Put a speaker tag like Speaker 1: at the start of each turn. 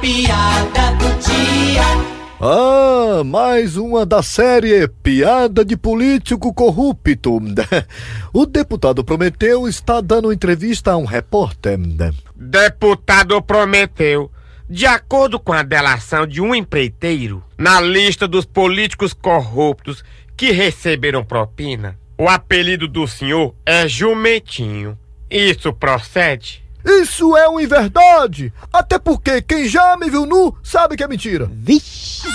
Speaker 1: piada do dia.
Speaker 2: Ah, mais uma da série Piada de Político Corrupto. O deputado Prometeu está dando entrevista a um repórter.
Speaker 3: Deputado Prometeu. De acordo com a delação de um empreiteiro, na lista dos políticos corruptos que receberam propina, o apelido do senhor é Jumentinho. Isso procede?
Speaker 2: Isso é uma inverdade! Até porque quem já me viu nu sabe que é mentira.
Speaker 4: Vixe!